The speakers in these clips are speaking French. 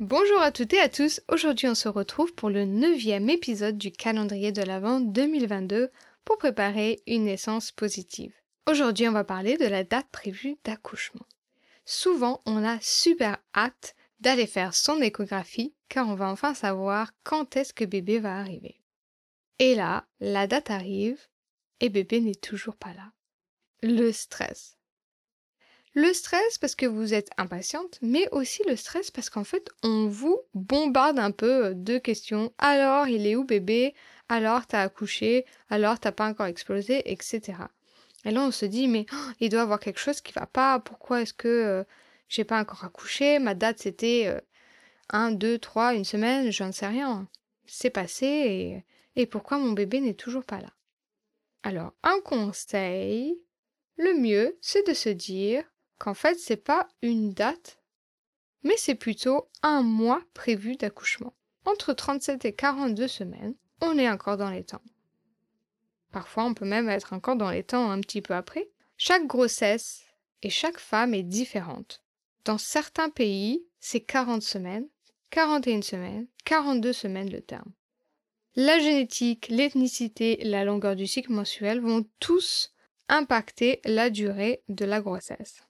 Bonjour à toutes et à tous, aujourd'hui on se retrouve pour le neuvième épisode du calendrier de l'Avent 2022 pour préparer une naissance positive. Aujourd'hui on va parler de la date prévue d'accouchement. Souvent on a super hâte d'aller faire son échographie car on va enfin savoir quand est-ce que bébé va arriver. Et là, la date arrive et bébé n'est toujours pas là. Le stress. Le stress parce que vous êtes impatiente, mais aussi le stress parce qu'en fait, on vous bombarde un peu euh, de questions. Alors, il est où bébé? Alors, t'as accouché? Alors, t'as pas encore explosé Etc. Et là, on se dit, mais oh, il doit avoir quelque chose qui va pas. Pourquoi est-ce que euh, j'ai pas encore accouché? Ma date, c'était 1, 2, 3, une semaine, je ne sais rien. C'est passé et pourquoi mon bébé n'est toujours pas là? Alors, un conseil, le mieux, c'est de se dire, qu'en fait, c'est pas une date, mais c'est plutôt un mois prévu d'accouchement. Entre 37 et 42 semaines, on est encore dans les temps. Parfois, on peut même être encore dans les temps un petit peu après. Chaque grossesse et chaque femme est différente. Dans certains pays, c'est 40 semaines, 41 semaines, 42 semaines le terme. La génétique, l'ethnicité, la longueur du cycle mensuel vont tous impacter la durée de la grossesse.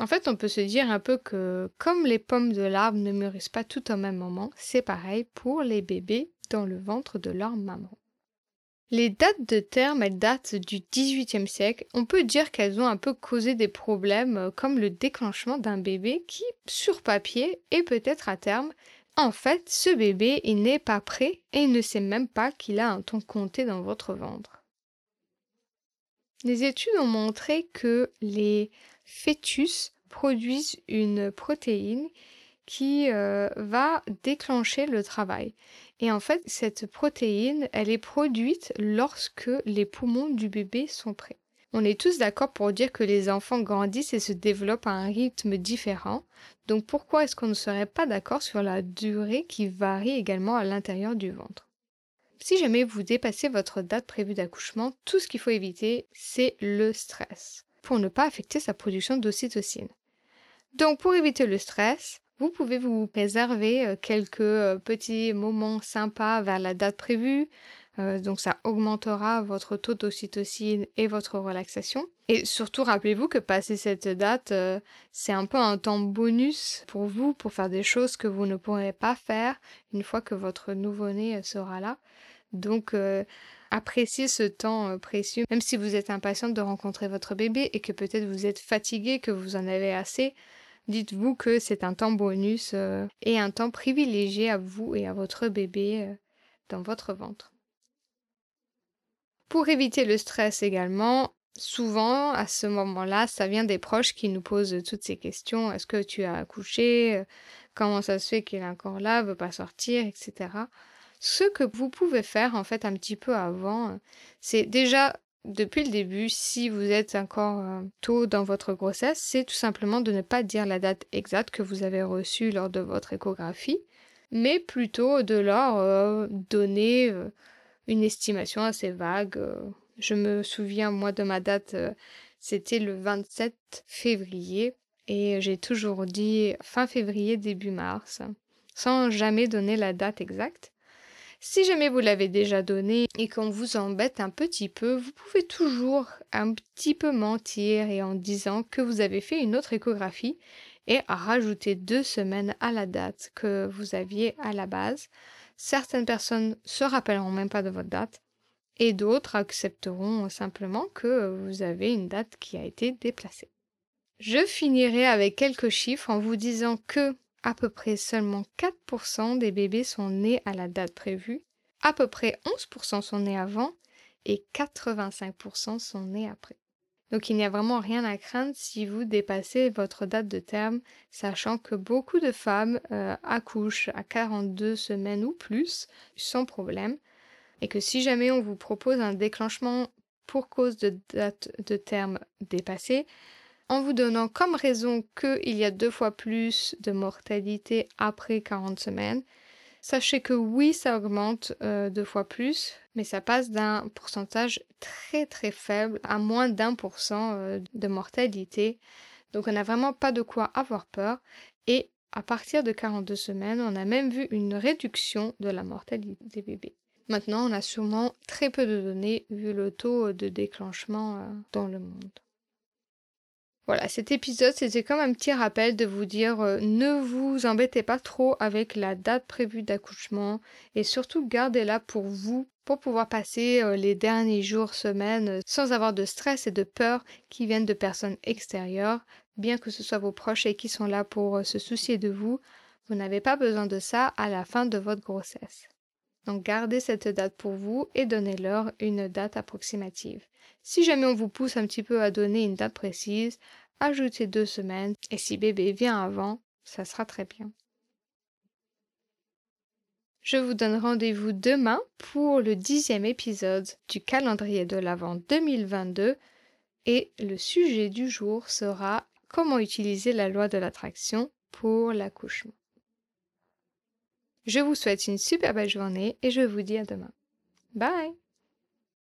En fait, on peut se dire un peu que comme les pommes de l'arbre ne mûrissent pas tout au même moment, c'est pareil pour les bébés dans le ventre de leur maman. Les dates de terme, elles datent du XVIIIe siècle. On peut dire qu'elles ont un peu causé des problèmes euh, comme le déclenchement d'un bébé qui, sur papier, et peut-être à terme, en fait, ce bébé, il n'est pas prêt et ne sait même pas qu'il a un temps compté dans votre ventre. Les études ont montré que les fœtus produisent une protéine qui euh, va déclencher le travail. Et en fait, cette protéine, elle est produite lorsque les poumons du bébé sont prêts. On est tous d'accord pour dire que les enfants grandissent et se développent à un rythme différent. Donc pourquoi est-ce qu'on ne serait pas d'accord sur la durée qui varie également à l'intérieur du ventre? Si jamais vous dépassez votre date prévue d'accouchement, tout ce qu'il faut éviter, c'est le stress pour ne pas affecter sa production d'ocytocine. Donc pour éviter le stress, vous pouvez vous réserver euh, quelques euh, petits moments sympas vers la date prévue. Euh, donc ça augmentera votre taux d'ocytocine et votre relaxation. Et surtout rappelez-vous que passer cette date, c'est un peu un temps bonus pour vous pour faire des choses que vous ne pourrez pas faire une fois que votre nouveau-né sera là. Donc appréciez ce temps euh, précieux, même si vous êtes impatiente de rencontrer votre bébé et que peut-être vous êtes fatigué, que vous en avez assez. Dites-vous que c'est un temps bonus euh, et un temps privilégié à vous et à votre bébé euh, dans votre ventre. Pour éviter le stress également, souvent à ce moment-là, ça vient des proches qui nous posent toutes ces questions. Est-ce que tu as accouché? Comment ça se fait qu'il est encore là, veut pas sortir, etc. Ce que vous pouvez faire en fait un petit peu avant, euh, c'est déjà depuis le début, si vous êtes encore euh, tôt dans votre grossesse, c'est tout simplement de ne pas dire la date exacte que vous avez reçue lors de votre échographie, mais plutôt de leur euh, donner une estimation assez vague. Je me souviens, moi, de ma date, c'était le 27 février, et j'ai toujours dit fin février, début mars, sans jamais donner la date exacte. Si jamais vous l'avez déjà donné et qu'on vous embête un petit peu, vous pouvez toujours un petit peu mentir et en disant que vous avez fait une autre échographie et rajouter deux semaines à la date que vous aviez à la base. Certaines personnes se rappelleront même pas de votre date et d'autres accepteront simplement que vous avez une date qui a été déplacée. Je finirai avec quelques chiffres en vous disant que à peu près seulement 4% des bébés sont nés à la date prévue, à peu près 11% sont nés avant et 85% sont nés après. Donc il n'y a vraiment rien à craindre si vous dépassez votre date de terme, sachant que beaucoup de femmes euh, accouchent à 42 semaines ou plus sans problème, et que si jamais on vous propose un déclenchement pour cause de date de terme dépassée, en vous donnant comme raison qu'il y a deux fois plus de mortalité après 40 semaines, Sachez que oui, ça augmente euh, deux fois plus, mais ça passe d'un pourcentage très très faible à moins d'un pour cent euh, de mortalité. Donc on n'a vraiment pas de quoi avoir peur. Et à partir de 42 semaines, on a même vu une réduction de la mortalité des bébés. Maintenant, on a sûrement très peu de données vu le taux de déclenchement euh, dans le monde. Voilà, cet épisode, c'était comme un petit rappel de vous dire euh, ne vous embêtez pas trop avec la date prévue d'accouchement et surtout gardez-la pour vous pour pouvoir passer euh, les derniers jours, semaines euh, sans avoir de stress et de peur qui viennent de personnes extérieures, bien que ce soit vos proches et qui sont là pour se soucier de vous. Vous n'avez pas besoin de ça à la fin de votre grossesse. Donc gardez cette date pour vous et donnez-leur une date approximative. Si jamais on vous pousse un petit peu à donner une date précise, ajoutez deux semaines et si bébé vient avant, ça sera très bien. Je vous donne rendez-vous demain pour le dixième épisode du calendrier de l'Avent 2022 et le sujet du jour sera comment utiliser la loi de l'attraction pour l'accouchement. Je vous souhaite une super belle journée et je vous dis à demain. Bye